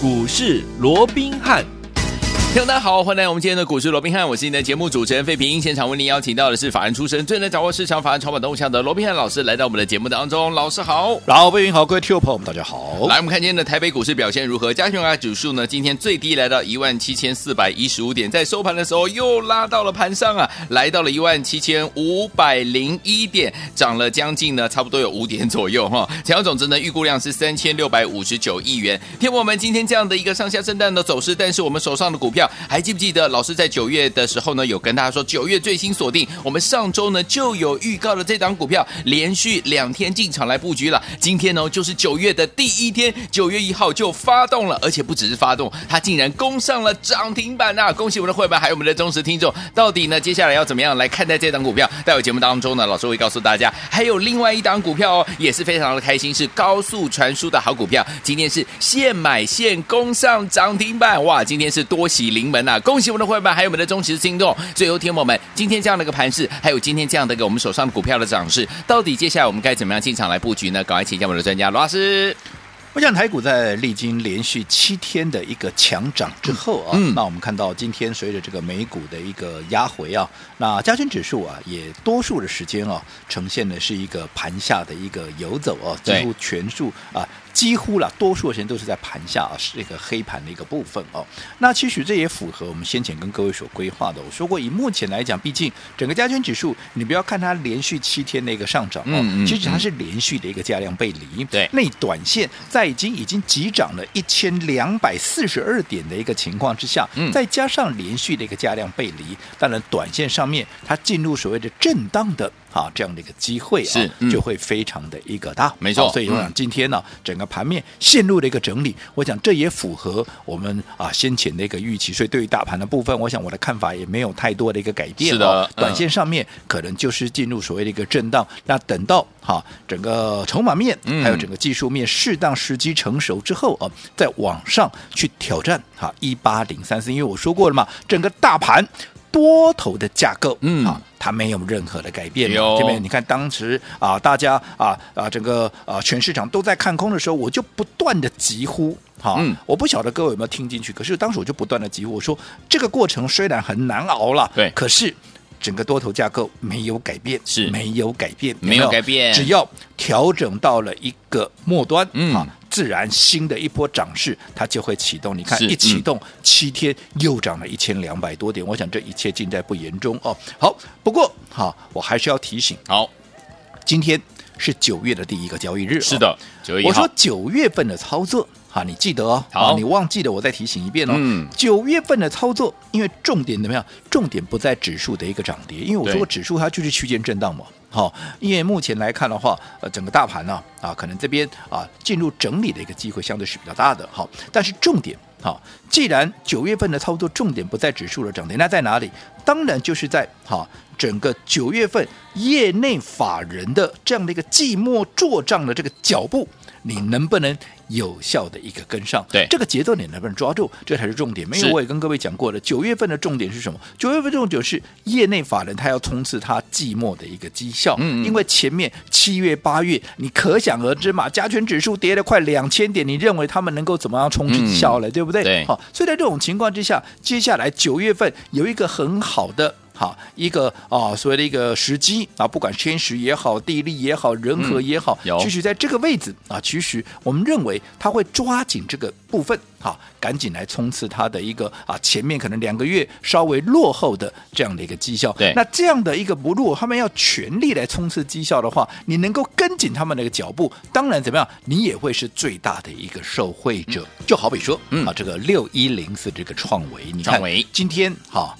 股市罗宾汉。听众大家好，欢迎来到我们今天的股市罗宾汉，我是您的节目主持人费平。现场为您邀请到的是法人出身、最能掌握市场法案筹码动向的罗宾汉老师，来到我们的节目当中。老师好，老费平好，各位听众朋友们大家好。来，我们看今天的台北股市表现如何？加权指数呢？今天最低来到一万七千四百一十五点，在收盘的时候又拉到了盘上啊，来到了一万七千五百零一点，涨了将近呢，差不多有五点左右哈。成交总值呢，预估量是三千六百五十九亿元。听我们今天这样的一个上下震荡的走势，但是我们手上的股票还记不记得？老师在九月的时候呢，有跟大家说，九月最新锁定，我们上周呢就有预告了这档股票，连续两天进场来布局了。今天呢就是九月的第一天，九月一号就发动了，而且不只是发动，它竟然攻上了涨停板呐、啊！恭喜我们的会员，还有我们的忠实听众。到底呢接下来要怎么样来看待这档股票？待会节目当中呢，老师会告诉大家，还有另外一档股票哦，也是非常的开心，是高速传输的好股票。今天是现买现攻上涨停板，哇！今天是多喜临门呐、啊，恭喜！我们的会员还有我们的忠实听众，最后天友们，今天这样的一个盘势，还有今天这样的一个我们手上的股票的涨势，到底接下来我们该怎么样进场来布局呢？赶快请教我们的专家罗老师。我想台股在历经连续七天的一个强涨之后啊，嗯、那我们看到今天随着这个美股的一个压回啊，那加权指数啊也多数的时间啊呈现的是一个盘下的一个游走啊，几乎全数啊。几乎了，多数的时间都是在盘下啊，是一个黑盘的一个部分哦。那其实这也符合我们先前跟各位所规划的。我说过，以目前来讲，毕竟整个加权指数，你不要看它连续七天的一个上涨哦，嗯嗯、其实它是连续的一个价量背离。对，那短线在已经已经急涨了一千两百四十二点的一个情况之下，嗯、再加上连续的一个价量背离，当然短线上面它进入所谓的震荡的。啊，这样的一个机会啊，就会非常的一个大，没错。所以我想今天呢，嗯、整个盘面陷入了一个整理，我想这也符合我们啊先前的一个预期。所以对于大盘的部分，我想我的看法也没有太多的一个改变。是的，短线上面可能就是进入所谓的一个震荡。嗯、那等到哈、啊、整个筹码面还有整个技术面适当时机成熟之后啊，再往上去挑战哈一八零三四。因为我说过了嘛，整个大盘。多头的架构，嗯啊，它没有任何的改变。有这边你看，当时啊，大家啊啊，整个啊全市场都在看空的时候，我就不断的疾呼，哈、啊，嗯、我不晓得各位有没有听进去。可是当时我就不断的疾呼，我说这个过程虽然很难熬了，对，可是整个多头架构没有改变，是没有改变，没有改变，只要调整到了一个末端，嗯啊。自然新的一波涨势，它就会启动。你看，一启动、嗯、七天又涨了一千两百多点。我想这一切尽在不言中哦。好，不过好，我还是要提醒。好，今天是九月的第一个交易日。是的。我说九月份的操作，哈，你记得哦。好，你忘记了，我再提醒一遍哦。嗯。九月份的操作，因为重点怎么样？重点不在指数的一个涨跌，因为我说过指数它就是区间震荡嘛。好，因为目前来看的话，呃，整个大盘呢，啊，可能这边啊进入整理的一个机会相对是比较大的。好，但是重点，好，既然九月份的操作重点不在指数的涨停，那在哪里？当然就是在哈整个九月份业内法人的这样的一个季末做账的这个脚步，你能不能？有效的一个跟上，对这个节奏你能不能抓住，这才是重点。没有，我也跟各位讲过了，九月份的重点是什么？九月份重点是业内法人他要冲刺他季末的一个绩效，嗯，因为前面七月八月你可想而知嘛，加权指数跌了快两千点，你认为他们能够怎么样冲刺绩效了，嗯、对不对？对，好，所以在这种情况之下，接下来九月份有一个很好的。好，一个啊，所谓的一个时机啊，不管天时也好，地利也好，人和也好，嗯、其实在这个位置啊，其实我们认为他会抓紧这个部分，好，赶紧来冲刺他的一个啊，前面可能两个月稍微落后的这样的一个绩效。对，那这样的一个不落，他们要全力来冲刺绩效的话，你能够跟紧他们那个脚步，当然怎么样，你也会是最大的一个受惠者。嗯、就好比说，嗯，啊，这个六一零四这个创维，你看，今天哈。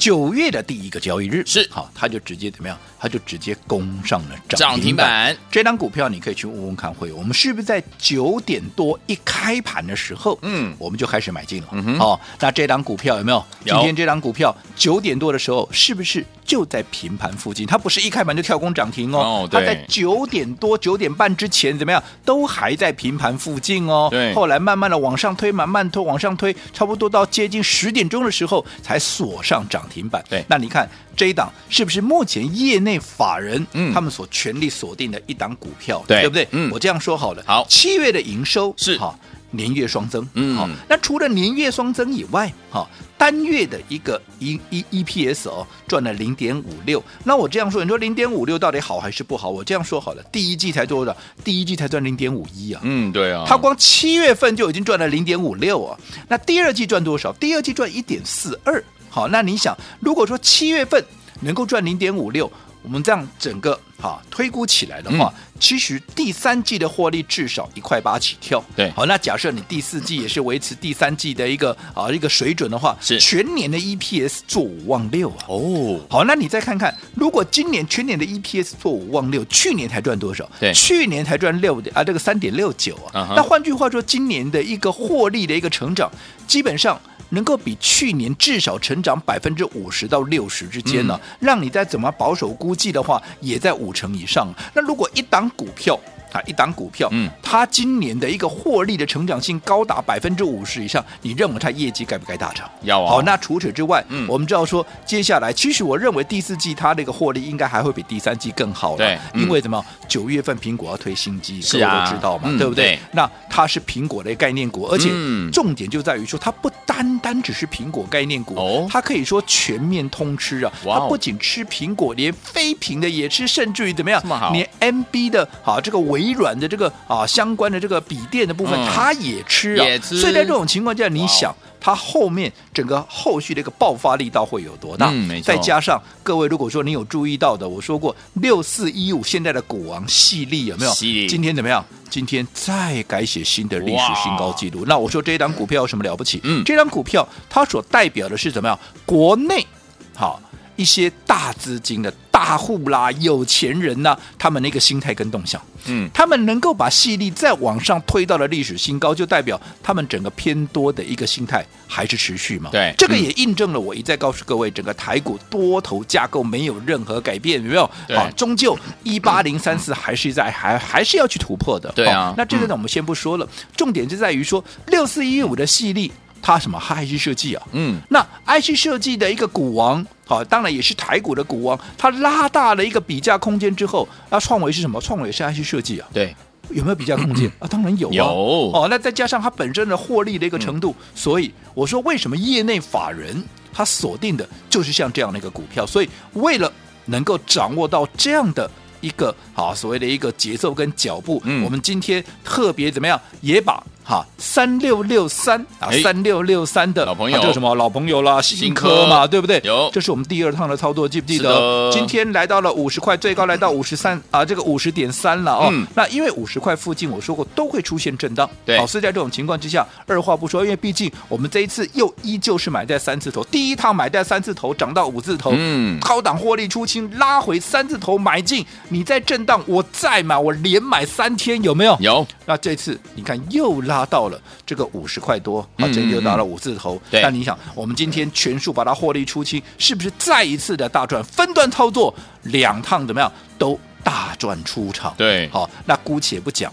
九月的第一个交易日是好，他就直接怎么样？他就直接攻上了涨停板。这张股票你可以去问问看会，我们是不是在九点多一开盘的时候，嗯，我们就开始买进了。嗯，哦，那这张股票有没有？有。今天这张股票九点多的时候，是不是就在平盘附近？它不是一开盘就跳空涨停哦。哦，它在九点多、九点半之前怎么样？都还在平盘附近哦。对。后来慢慢的往上推，慢慢推，往上推，差不多到接近十点钟的时候才锁上涨停板。对。那你看。这一档是不是目前业内法人嗯他们所全力锁定的一档股票，嗯、对，对不对？嗯，我这样说好了。好，七月的营收是哈年月双增，嗯好，那除了年月双增以外，好，单月的一个 E E E P S 哦，赚了零点五六。那我这样说，你说零点五六到底好还是不好？我这样说好了，第一季才多少？第一季才赚零点五一啊，嗯，对啊，他光七月份就已经赚了零点五六啊。那第二季赚多少？第二季赚一点四二。好，那你想，如果说七月份能够赚零点五六，我们这样整个哈推估起来的话，嗯、其实第三季的获利至少一块八起跳。对，好，那假设你第四季也是维持第三季的一个啊一个水准的话，是全年的 EPS 做五万六啊。哦，好，那你再看看，如果今年全年的 EPS 做五万六，去年才赚多少？对，去年才赚六点啊，这个三点六九啊。Uh huh、那换句话说，今年的一个获利的一个成长，基本上。能够比去年至少成长百分之五十到六十之间呢，嗯、让你再怎么保守估计的话，也在五成以上。那如果一档股票，啊，一档股票，嗯，它今年的一个获利的成长性高达百分之五十以上，你认为它业绩该不该大涨？要啊。好，那除此之外，嗯，我们知道说，接下来其实我认为第四季它那个获利应该还会比第三季更好。对，因为什么？九月份苹果要推新机，是啊，都知道嘛，嗯、对不对？对，那它是苹果的概念股，而且重点就在于说，它不单单只是苹果概念股，哦，它可以说全面通吃啊。它不仅吃苹果，连非苹的也吃，甚至于怎么样？这么好，连 MB 的好，这个微软的这个。啊，相关的这个笔电的部分，它、嗯、也吃啊，也吃，所以在这种情况下，你想，它后面整个后续的一个爆发力道会有多大？嗯、再加上各位，如果说你有注意到的，我说过六四一五现在的股王矽力有没有？力今天怎么样？今天再改写新的历史新高纪录。那我说这一档股票有什么了不起？嗯，这张股票它所代表的是怎么样？国内好一些大资金的大户啦、有钱人呐、啊，他们那个心态跟动向。嗯，他们能够把细力再往上推到了历史新高，就代表他们整个偏多的一个心态还是持续嘛？对，这个也印证了我一再告诉各位，整个台股多头架构没有任何改变，有没有？对啊，终究一八零三四还是在还还是要去突破的。对啊，那这个呢，我们先不说了，嗯、重点就在于说六四一五的细力。它什么？IC 设计啊，嗯，那 IC 设计的一个股王，好，当然也是台股的股王。它拉大了一个比价空间之后，那创维是什么？创维是 IC 设计啊，对，有没有比价空间啊？当然有啊，有哦。那再加上它本身的获利的一个程度，所以我说为什么业内法人他锁定的就是像这样的一个股票？所以为了能够掌握到这样的一个好所谓的一个节奏跟脚步，我们今天特别怎么样也把。哈，三六六三啊，三六六三的老朋友，叫什么老朋友啦？新科嘛，对不对？有，这是我们第二趟的操作，记不记得？今天来到了五十块，最高来到五十三啊，这个五十点三了哦。那因为五十块附近，我说过都会出现震荡。对，好，所以在这种情况之下，二话不说，因为毕竟我们这一次又依旧是买在三字头，第一趟买在三字头，涨到五字头，嗯，高档获利出清，拉回三字头买进，你在震荡，我再买，我连买三天，有没有？有。那这次你看又拉。达到了这个五十块多，啊，真又到了五字头。对，那你想，我们今天全数把它获利出清，是不是再一次的大赚？分段操作，两趟怎么样都大赚出场？对，好，那姑且不讲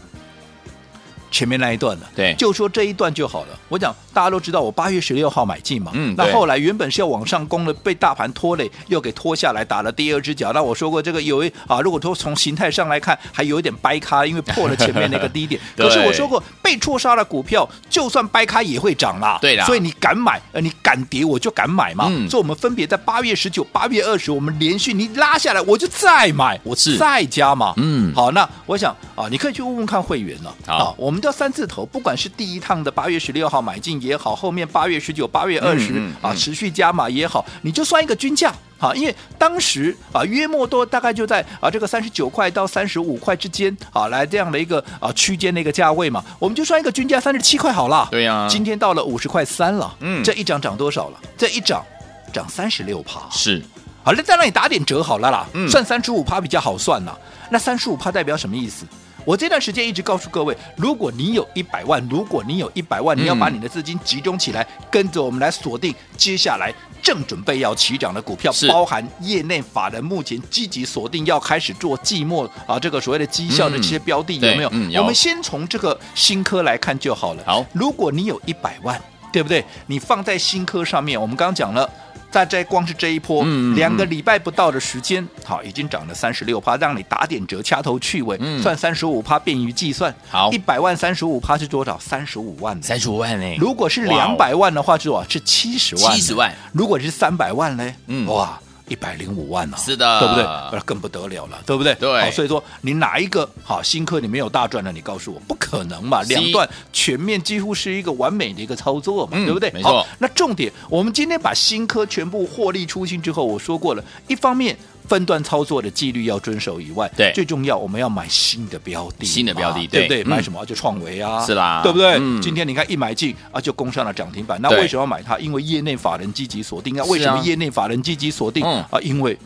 前面那一段了，对，就说这一段就好了。我讲。大家都知道我八月十六号买进嘛，嗯，那后来原本是要往上攻的，被大盘拖累，又给拖下来，打了第二只脚。那我说过这个有一啊，如果说从形态上来看，还有一点掰咖，因为破了前面那个低点。对可是我说过，被错杀的股票，就算掰咖也会涨啦。对的啦，所以你敢买，呃，你敢跌，我就敢买嘛。嗯，所以我们分别在八月十九、八月二十，我们连续你拉下来，我就再买，我再加嘛。嗯，好，那我想啊，你可以去问问看会员了。好，啊，我们叫三字头，不管是第一趟的八月十六号买进。也好，后面八月十九、八月二十啊，持续加码也好，你就算一个均价啊，因为当时啊，约莫多大概就在啊这个三十九块到三十五块之间啊，来这样的一个啊区间的一个价位嘛，我们就算一个均价三十七块好了。对呀、啊，今天到了五十块三了，嗯，这一涨涨多少了？这一涨涨三十六趴，是，好了，再让你打点折好了啦，嗯、算三十五趴比较好算呐。那三十五趴代表什么意思？我这段时间一直告诉各位，如果你有一百万，如果你有一百万，你要把你的资金集中起来，嗯、跟着我们来锁定接下来正准备要起涨的股票，包含业内法人目前积极锁定要开始做季末啊，这个所谓的绩效的这些标的、嗯、有没有？嗯、有，我们先从这个新科来看就好了。好，如果你有一百万，对不对？你放在新科上面，我们刚刚讲了。大概光是这一波，两个礼拜不到的时间，好，已经涨了三十六趴，让你打点折，掐头去尾，嗯算三十五趴，便于计算。好一百万三十五趴是多少？三十五万。三十五万呢？如果是两百万的话，是多少？是七十万。七十万。如果是三百万呢？嗯哇。一百零五万呢，是的对不对？那更不得了了，对不对？对好，所以说你哪一个好新科你没有大赚的，你告诉我，不可能嘛？两段全面几乎是一个完美的一个操作嘛，嗯对不对？没错好，那重点，我们今天把新科全部获利出清之后，我说过了，一方面。分段操作的纪律要遵守以外，对最重要我们要买新的标的，新的标的对不对？买什么就创维啊，是啦对不对？嗯今天你看一买进啊，就攻上了涨停板。那为什么要买它？因为业内法人积极锁定啊。为什么业内法人积极锁定嗯啊？因为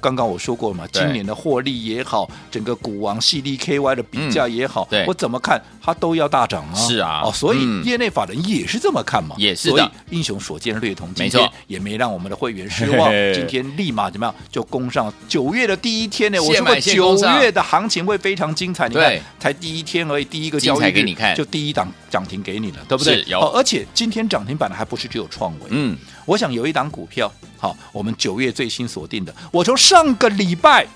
刚刚我说过嘛，今年的获利也好，整个股王系列 KY 的比价也好，嗯我怎么看它都要大涨啊。是啊。哦，所以嗯。业内法人也是这么看嘛，也是的。所以英雄所见略同，今天也没让我们的会员失望。今天立马怎么样就攻上九月的第一天呢？我说过九月的行情会非常精彩，你看才第一天而已，第一个交易给你看。就第一档涨停给你了，对不对？有。哦而且今天涨停板的还不是只有创维，嗯，我想有一档股票，好，我们九月最新锁定的，我从上个礼拜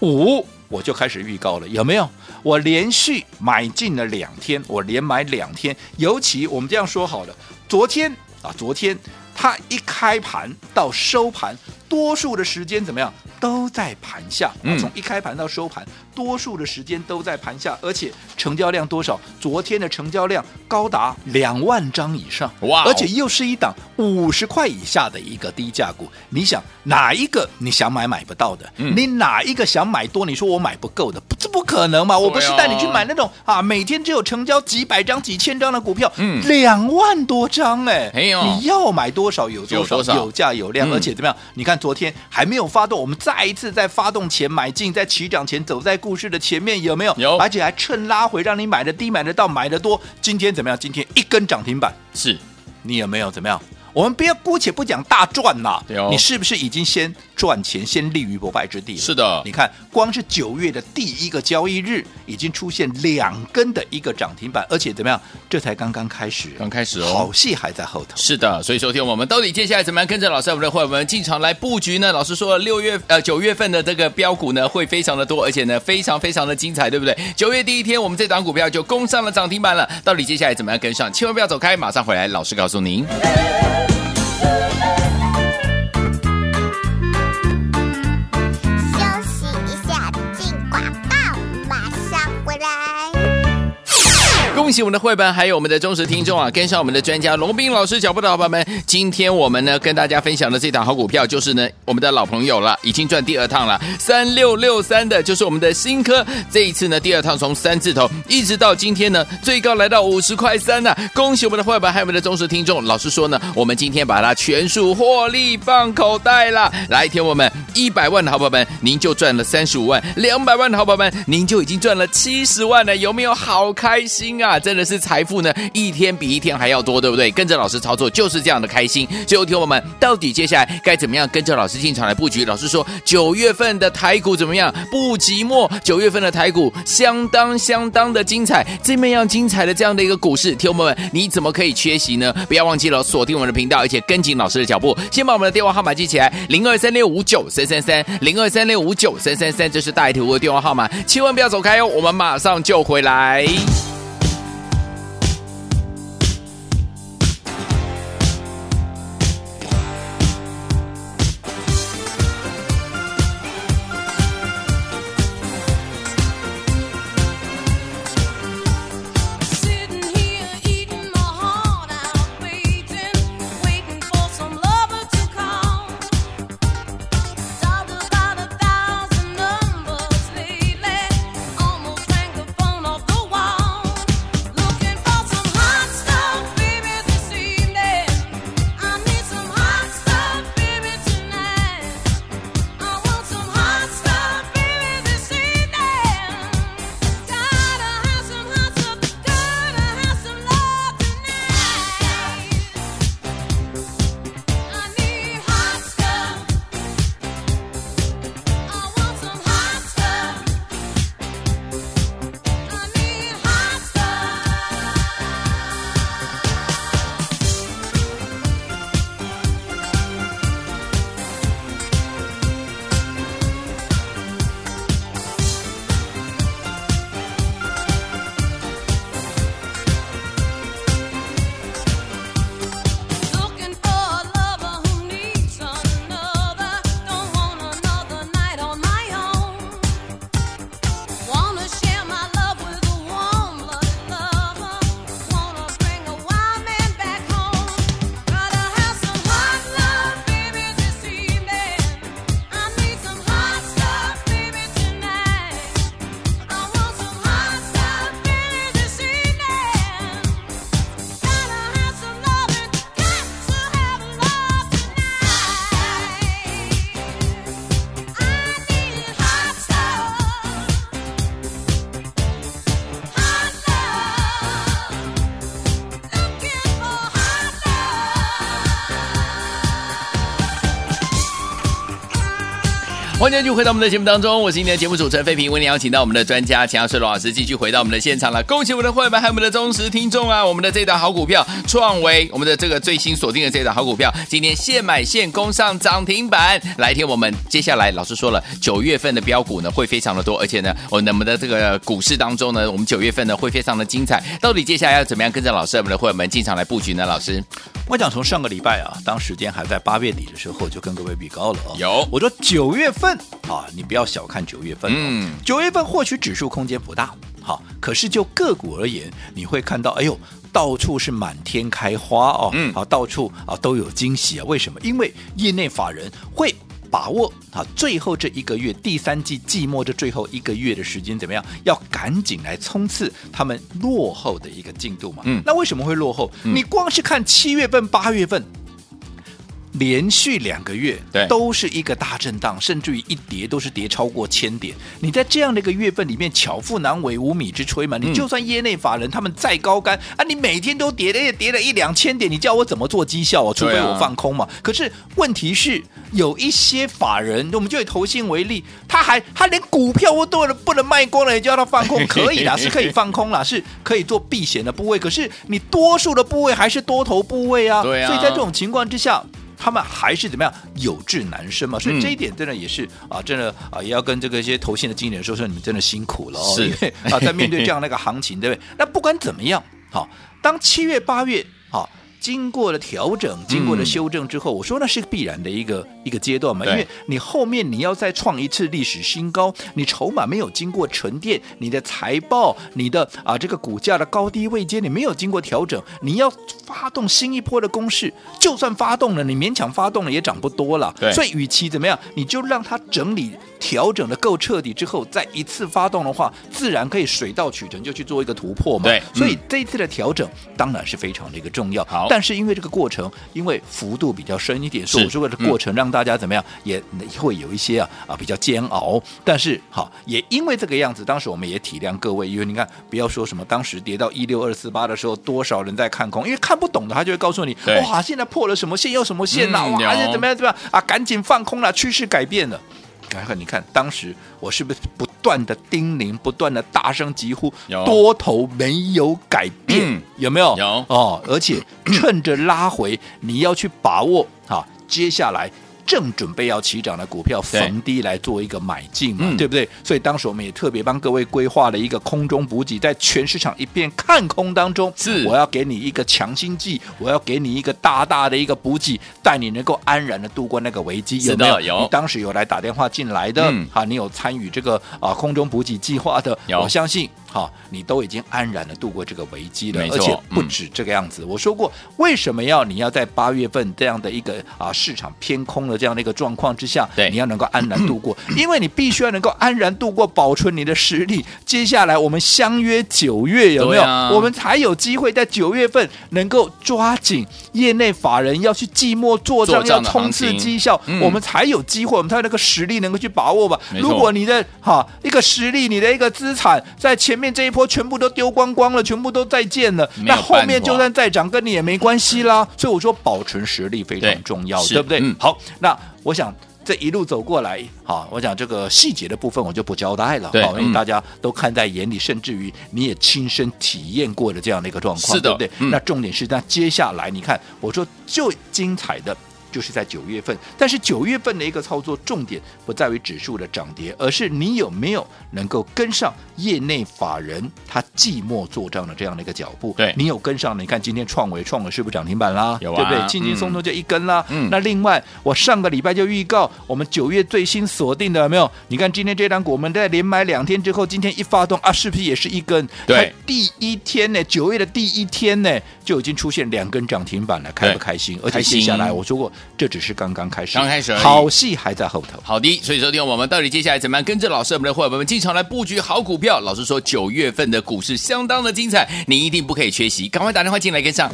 五我就开始预告了，有没有？我连续买进了两天，我连买两天，尤其我们这样说好了，昨天啊，昨天它一开盘到收盘，多数的时间怎么样？都在盘下，从一开盘到收盘，多数的时间都在盘下，而且成交量多少？昨天的成交量高达两万张以上，哇哦而且又是一档五十块以下的一个低价股，你想哪一个你想买买不到的？嗯你哪一个想买多？你说我买不够的，不这不可能嘛！我不是带你去买那种啊，每天只有成交几百张、几千张的股票，嗯两万多张哎、你要买多少有多少，有多少有价有量，嗯而且怎么样？你看昨天还没有发动，我们再一次在发动前买进，在起涨前走在故事的前面，有没有？有而且还趁拉回让你买的低、买的到、买的多。今天怎么样？今天一根涨停板。是你有没有怎么样？我们不要姑且不讲大赚呐、你是不是已经先赚钱，先立于不败之地了？是的你看，光是九月的第一个交易日，已经出现两根的一个涨停板，而且怎么样？这才刚刚开始，刚开始哦好戏还在后头。是的，所以收听我们到底接下来怎么样跟着老师我们的会员们进场来布局呢？老师说六月呃九月份的这个标股呢会非常的多，而且呢非常非常的精彩，对不对？九月第一天我们这档股票就攻上了涨停板了，到底接下来怎么样跟上？千万不要走开，马上回来，老师告诉您。Thank you. 恭喜我们的绘本，还有我们的忠实听众啊，跟上我们的专家龙斌老师脚步的好朋友们，今天我们呢跟大家分享的这档好股票，就是呢我们的老朋友了，已经赚第二趟了，三六六三的，就是我们的新科，这一次呢第二趟从三字头一直到今天呢最高来到五十块三呢，恭喜我们的绘本，还有我们的忠实听众。老师说呢，我们今天把它全数获利放口袋了，来，听我们一百万的好朋友们，您就赚了三十五万；两百万的好朋友们，您就已经赚了七十万了，有没有好开心啊？真的是财富呢，一天比一天还要多，对不对？跟着老师操作就是这样的开心。最后，听我们到底接下来该怎么样跟着老师进场来布局？老师说九月份的台股怎么样？不寂寞，九月份的台股相当相当的精彩，这么样精彩的这样的一个股市，听我们你怎么可以缺席呢？不要忘记了锁定我们的频道，而且跟紧老师的脚步。先把我们的电话号码记起来：零二三六五九三三三，零二三六五九三三三，这是大图的电话号码，千万不要走开哦，我们马上就回来。欢迎继续回到我们的节目当中，我是今天的节目主持人费平，为您邀请到我们的专家钱老师罗老师继续回到我们的现场了。恭喜我们的会员还有我们的忠实听众啊！我们的这档好股票创维，我们的这个最新锁定的这档好股票，今天现买现攻上涨停板。来听我们接下来老师说了，九月份的标股呢会非常的多，而且呢，我们的这个股市当中呢，我们九月份呢会非常的精彩。到底接下来要怎么样跟着老师我们的会员们进场来布局呢？老师，我想从上个礼拜啊，当时间还在八月底的时候，就跟各位比高了啊。有，我说九月份。啊，你不要小看九月份，嗯，九月份获取指数空间不大，好，可是就个股而言，你会看到，哎呦，到处是满天开花哦，嗯，好，到处啊都有惊喜啊，为什么？因为业内法人会把握啊，最后这一个月，第三季季末这最后一个月的时间怎么样？要赶紧来冲刺他们落后的一个进度嘛，嗯，那为什么会落后？嗯，你光是看七月份、八月份。连续两个月，对，都是一个大震荡，甚至于一跌都是跌超过千点。你在这样的一个月份里面，巧妇难为无米之炊嘛。你就算业内法人他们再高干啊，你每天都跌了也跌了一两千点，你叫我怎么做绩效啊？除非我放空嘛。可是问题是，有一些法人，我们就以投信为例，他还他连股票我都不能卖光了，也叫他放空，可以啦，是可以放空啦，是可以做避险的部位。可是你多数的部位还是多头部位啊。对啊。所以在这种情况之下。他们还是怎么样有志难伸嘛，所以这一点真的也是、嗯、啊，真的啊，也要跟这个一些投信的经理人说说，你们真的辛苦了哦，是因为 啊，在面对这样的一个行情，对不对？那不管怎么样，好，当七月八月好。经过了调整，经过了修正之后，嗯、我说那是必然的一个一个阶段嘛，因为你后面你要再创一次历史新高，你筹码没有经过沉淀，你的财报，你的啊这个股价的高低位阶，你没有经过调整，你要发动新一波的攻势，就算发动了，你勉强发动了也涨不多了。所以与其怎么样，你就让它整理调整的够彻底之后，再一次发动的话，自然可以水到渠成，就去做一个突破嘛。对，所以这一次的调整当然是非常的一个重要。好。但是因为这个过程，因为幅度比较深一点，所以我说的过程让大家怎么样，也会有一些啊啊比较煎熬。但是好，也因为这个样子，当时我们也体谅各位，因为你看，不要说什么当时跌到一六二四八的时候，多少人在看空，因为看不懂的他就会告诉你，哇，现在破了什么线又什么线呐、啊，嗯、哇，怎么样怎么样啊，赶紧放空了，趋势改变了。你看，当时我是不是不断的叮咛，不断的大声疾呼，多头没有改变，嗯、有没有？有哦，而且趁着拉回，你要去把握啊，接下来。正准备要起涨的股票逢低来做一个买进嘛，对，对不对？所以当时我们也特别帮各位规划了一个空中补给，在全市场一片看空当中，是我要给你一个强心剂，我要给你一个大大的一个补给，带你能够安然的度过那个危机。有没有？有。你当时有来打电话进来的，嗯、啊，你有参与这个啊空中补给计划的，有我相信。好，你都已经安然的度过这个危机了，而且不止这个样子。我说过，为什么要你要在八月份这样的一个啊市场偏空的这样的一个状况之下，对，你要能够安然度过，因为你必须要能够安然度过，保存你的实力。接下来我们相约九月，有没有？我们才有机会在九月份能够抓紧业内法人要去寂寞做账，要冲刺绩效，我们才有机会，我们才有那个实力能够去把握吧。如果你的哈一个实力，你的一个资产在前。面这一波全部都丢光光了，全部都再见了。那后面就算再涨，跟你也没关系啦。所以我说保存实力非常重要，对，对不对？嗯、好，那我想这一路走过来，好，我想这个细节的部分我就不交代了，好，因为大家都看在眼里，甚至于你也亲身体验过的这样的一个状况，是的对不对？嗯、那重点是那接下来你看，我说最精彩的。就是在九月份，但是九月份的一个操作重点不在于指数的涨跌，而是你有没有能够跟上业内法人他寂寞做账的这样的一个脚步。对，你有跟上？你看今天创维创维是不是涨停板啦？有啊，对不对？轻轻松松就一根啦。嗯，那另外我上个礼拜就预告，我们九月最新锁定的有没有？你看今天这档股，我们在连买两天之后，今天一发动啊，是不是也是一根？对，第一天呢，九月的第一天呢，就已经出现两根涨停板了，开不开心？而且接下来我说过。这只是刚刚开始，刚开始，好戏还在后头。好的，所以说听我们到底接下来怎么样跟着老师，我们的伙伴们经常来布局好股票？老师说九月份的股市相当的精彩，你一定不可以缺席，赶快打电话进来跟上。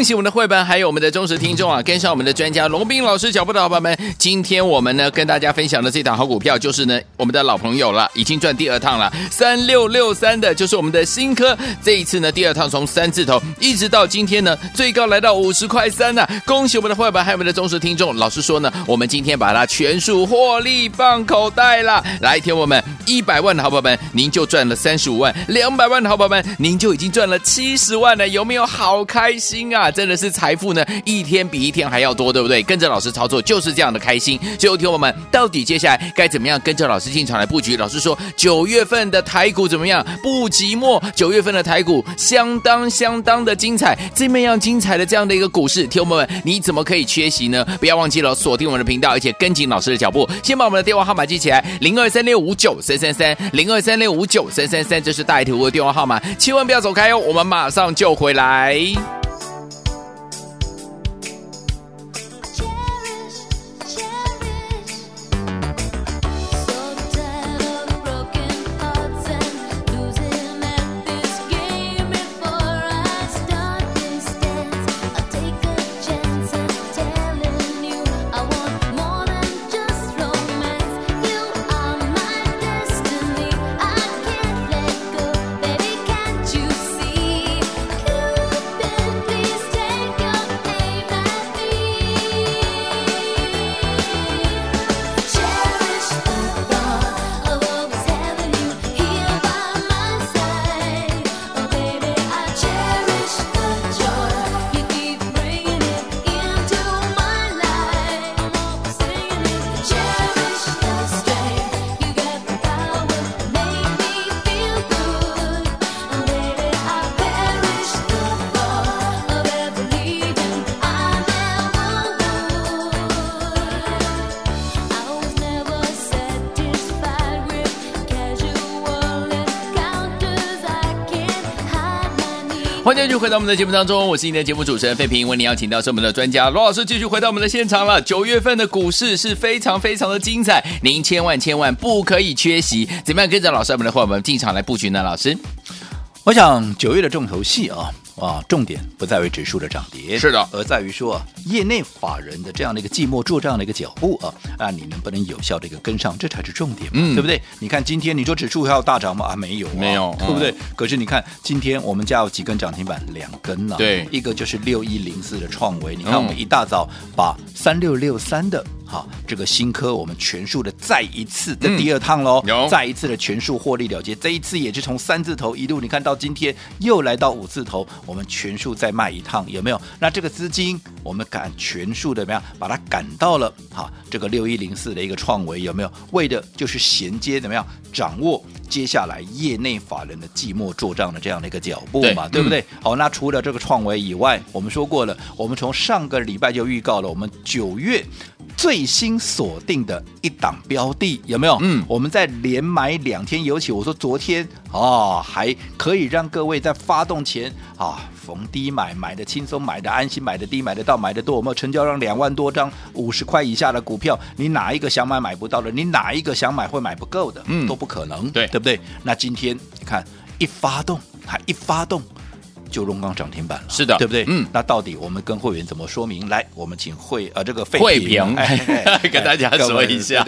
恭喜我们的绘本，还有我们的忠实听众啊，跟上我们的专家龙斌老师脚步的好朋友们。今天我们呢跟大家分享的这档好股票，就是呢我们的老朋友了，已经赚第二趟了。三六六三的，就是我们的新科。这一次呢，第二趟从三字头一直到今天呢，最高来到五十块三呢。恭喜我们的绘本，还有我们的忠实听众。老师说呢，我们今天把它全数获利放口袋了。来，听我们一百万的好朋友们，您就赚了三十五万；两百万的好朋友们，您就已经赚了七十万了。有没有好开心啊？真的是财富呢，一天比一天还要多，对不对？跟着老师操作就是这样的开心。最后听我们，到底接下来该怎么样跟着老师进场来布局？老师说九月份的台股怎么样？不寂寞。九月份的台股相当相当的精彩，这么样精彩的这样的一个股市，听我们，你怎么可以缺席呢？不要忘记了锁定我们的频道，而且跟紧老师的脚步。先把我们的电话号码记起来：零二三六五九三三三，零二三六五九三三三，这是大图的电话号码，千万不要走开哦，我们马上就回来。续回到我们的节目当中，我是你的节目主持人费平。为你邀请到是我们的专家罗老师，继续回到我们的现场了。九月份的股市是非常非常的精彩，您千万千万不可以缺席。怎么样跟着老师我们的伙伴们进场来布局呢？老师，我想九月的重头戏啊。啊，重点不在于指数的涨跌，是的，而在于说业内法人的这样的一个寂寞做这样的一个脚步啊，啊，你能不能有效的一个跟上，这才是重点，嗯，对不对？你看今天你说指数还要大涨吗？啊，没有、啊，没有，对不对？嗯、可是你看今天我们家有几根涨停板，两根呢、啊？对，一个就是六一零四的创维，你看我们一大早把三六六三的。好，这个新科我们全数的再一次的第二趟喽，有再一次的全数获利了结。这一次也是从三字头一路，你看到今天又来到五字头，我们全数再卖一趟，有没有？那这个资金我们赶全数的怎么样把它赶到了？好，这个六一零四的一个创维有没有？为的就是衔接怎么样掌握接下来业内法人的寂寞做账的这样的一个脚步嘛，对，对不对？嗯、好，那除了这个创维以外，我们说过了，我们从上个礼拜就预告了，我们九月。最新锁定的一档标的有没有？嗯，我们在连买两天，尤其我说昨天哦，还可以让各位在发动前啊逢低买，买的轻松，买的安心，买的低，买得到，买的多。有没有成交量两万多张，五十块以下的股票，你哪一个想买买不到的？你哪一个想买会买不够的？嗯，都不可能，对，对不对？那今天你看一发动，还一发动。就龙刚涨停板了，是的，对不对？嗯，那到底我们跟会员怎么说明？来，我们请会呃这个慧平跟大家说一下。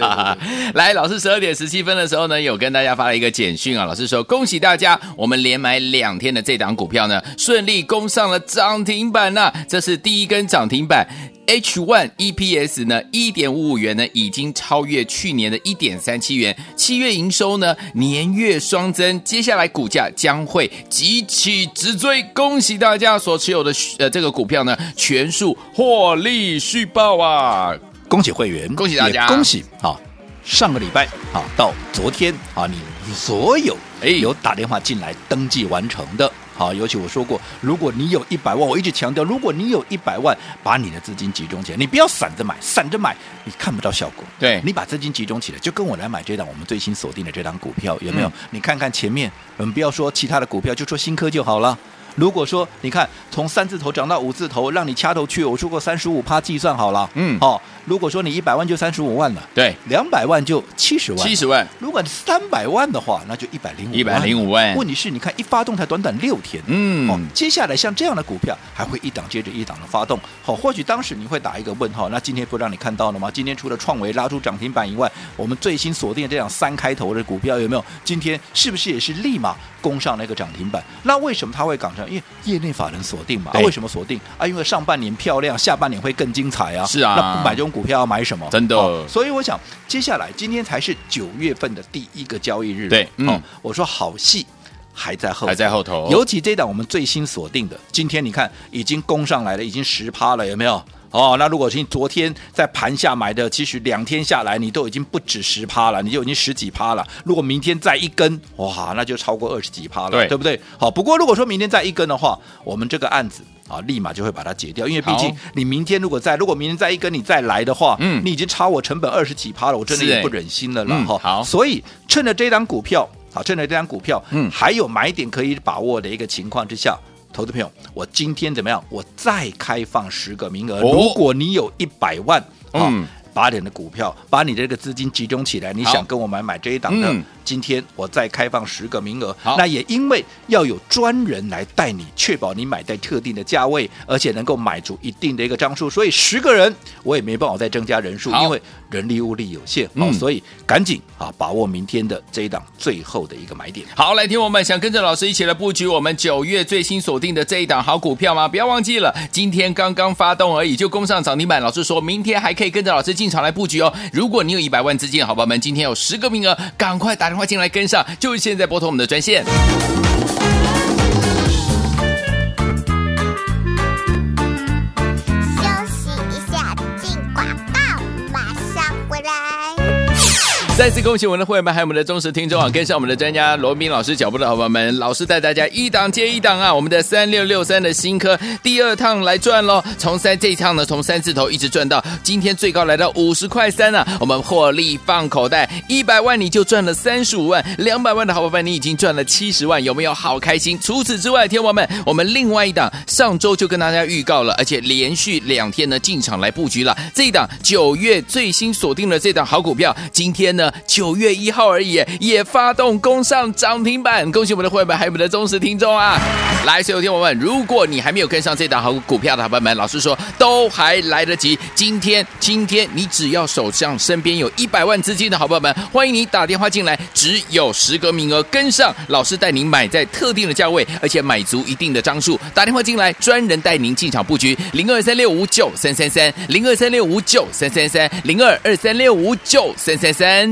来，老师十二点十七分的时候呢，有跟大家发了一个简讯啊，老师说恭喜大家，我们连买两天的这档股票呢，顺利攻上了涨停板呢、啊，这是第一根涨停板。H1 EPS 呢，一点五五元呢，已经超越去年的一点三七元。七月营收呢，年月双增，接下来股价将会急起直追。恭喜大家所持有的呃这个股票呢，全数获利续报啊！恭喜会员，恭喜大家，恭喜啊！上个礼拜啊，到昨天啊，你所有哎有打电话进来登记完成的。好，尤其我说过，如果你有一百万，我一直强调，如果你有一百万，把你的资金集中起来，你不要散着买，散着买你看不到效果。对，你把资金集中起来，就跟我来买这档我们最新锁定的这档股票，有没有？嗯、你看看前面，我们不要说其他的股票，就说新科就好了。如果说你看从三字头涨到五字头，让你掐头去，我说过三十五趴计算好了，嗯，哦，如果说你一百万就三十五万了，对，两百万就七十万，七十万。如果三百万的话，那就一百零五，一百零五万。问题是，你看一发动才短短六天，嗯，哦，接下来像这样的股票还会一档接着一档的发动，好、哦，或许当时你会打一个问号，那今天不让你看到了吗？今天除了创维拉出涨停板以外，我们最新锁定的这样三开头的股票有没有？今天是不是也是立马攻上那个涨停板？那为什么它会涨上？因为业内法人锁定嘛。啊，为什么锁定？啊，因为上半年漂亮，下半年会更精彩啊。是啊，那不买这种股票要买什么？真的。哦、所以我想，接下来今天才是九月份的第一个交易日。对，嗯，哦、我说好戏还在后，还在后头。尤其这档我们最新锁定的，今天你看已经攻上来了，已经十趴了，有没有？哦，那如果是你昨天在盘下买的，其实两天下来你都已经不止十趴了，你就已经十几趴了。如果明天再一根，哇，那就超过二十几趴了，对，对不对？好，不过如果说明天再一根的话，我们这个案子啊，立马就会把它解掉，因为毕竟你明天如果再，如果明天再一根你再来的话，嗯，你已经差我成本二十几趴了，我真的也不忍心了了哈、嗯。好，所以趁着这档股票，好，趁着这档股票，嗯，还有买点可以把握的一个情况之下。投资朋友，我今天怎么样？我再开放十个名额。哦、如果你有一百万，嗯，八点的股票，把你的这个资金集中起来，你想跟我买买这一档的。嗯今天我再开放十个名额，那也因为要有专人来带你，确保你买在特定的价位，而且能够买足一定的一个张数，所以十个人我也没办法再增加人数，因为人力物力有限，好、嗯，所以赶紧啊把握明天的这一档最后的一个买点。好，来听我们想跟着老师一起来布局我们九月最新锁定的这一档好股票吗？不要忘记了，今天刚刚发动而已就攻上涨停板，老师说明天还可以跟着老师进场来布局哦。如果你有一百万资金，好朋友们，今天有十个名额，赶快打电话进来跟上，就是现在拨通我们的专线。再次恭喜我们的会员们，还有我们的忠实听众啊！跟上我们的专家罗宾老师脚步的好朋友们，老师带大家一档接一档啊！我们的三六六三的新科第二趟来赚喽！从三这一趟呢，从三字头一直赚到今天最高来到五十块三啊！我们获利放口袋，一百万你就赚了三十五万，两百万的好伙伴你已经赚了七十万，有没有好开心？除此之外，天王们，我们另外一档上周就跟大家预告了，而且连续两天呢进场来布局了这一档九月最新锁定的这档好股票，今天呢。九月一号而已，也发动攻上涨停板，恭喜我们的会员们，还有我们的忠实听众啊！来，所有听友们，如果你还没有跟上这档好股票的好朋友们，老师说都还来得及。今天，今天你只要手上身边有一百万资金的好朋友们，欢迎你打电话进来，只有十个名额，跟上老师带您买在特定的价位，而且买足一定的张数。打电话进来，专人带您进场布局，零二三六五九三三三，零二三六五九三三三，零二二三六五九三三三。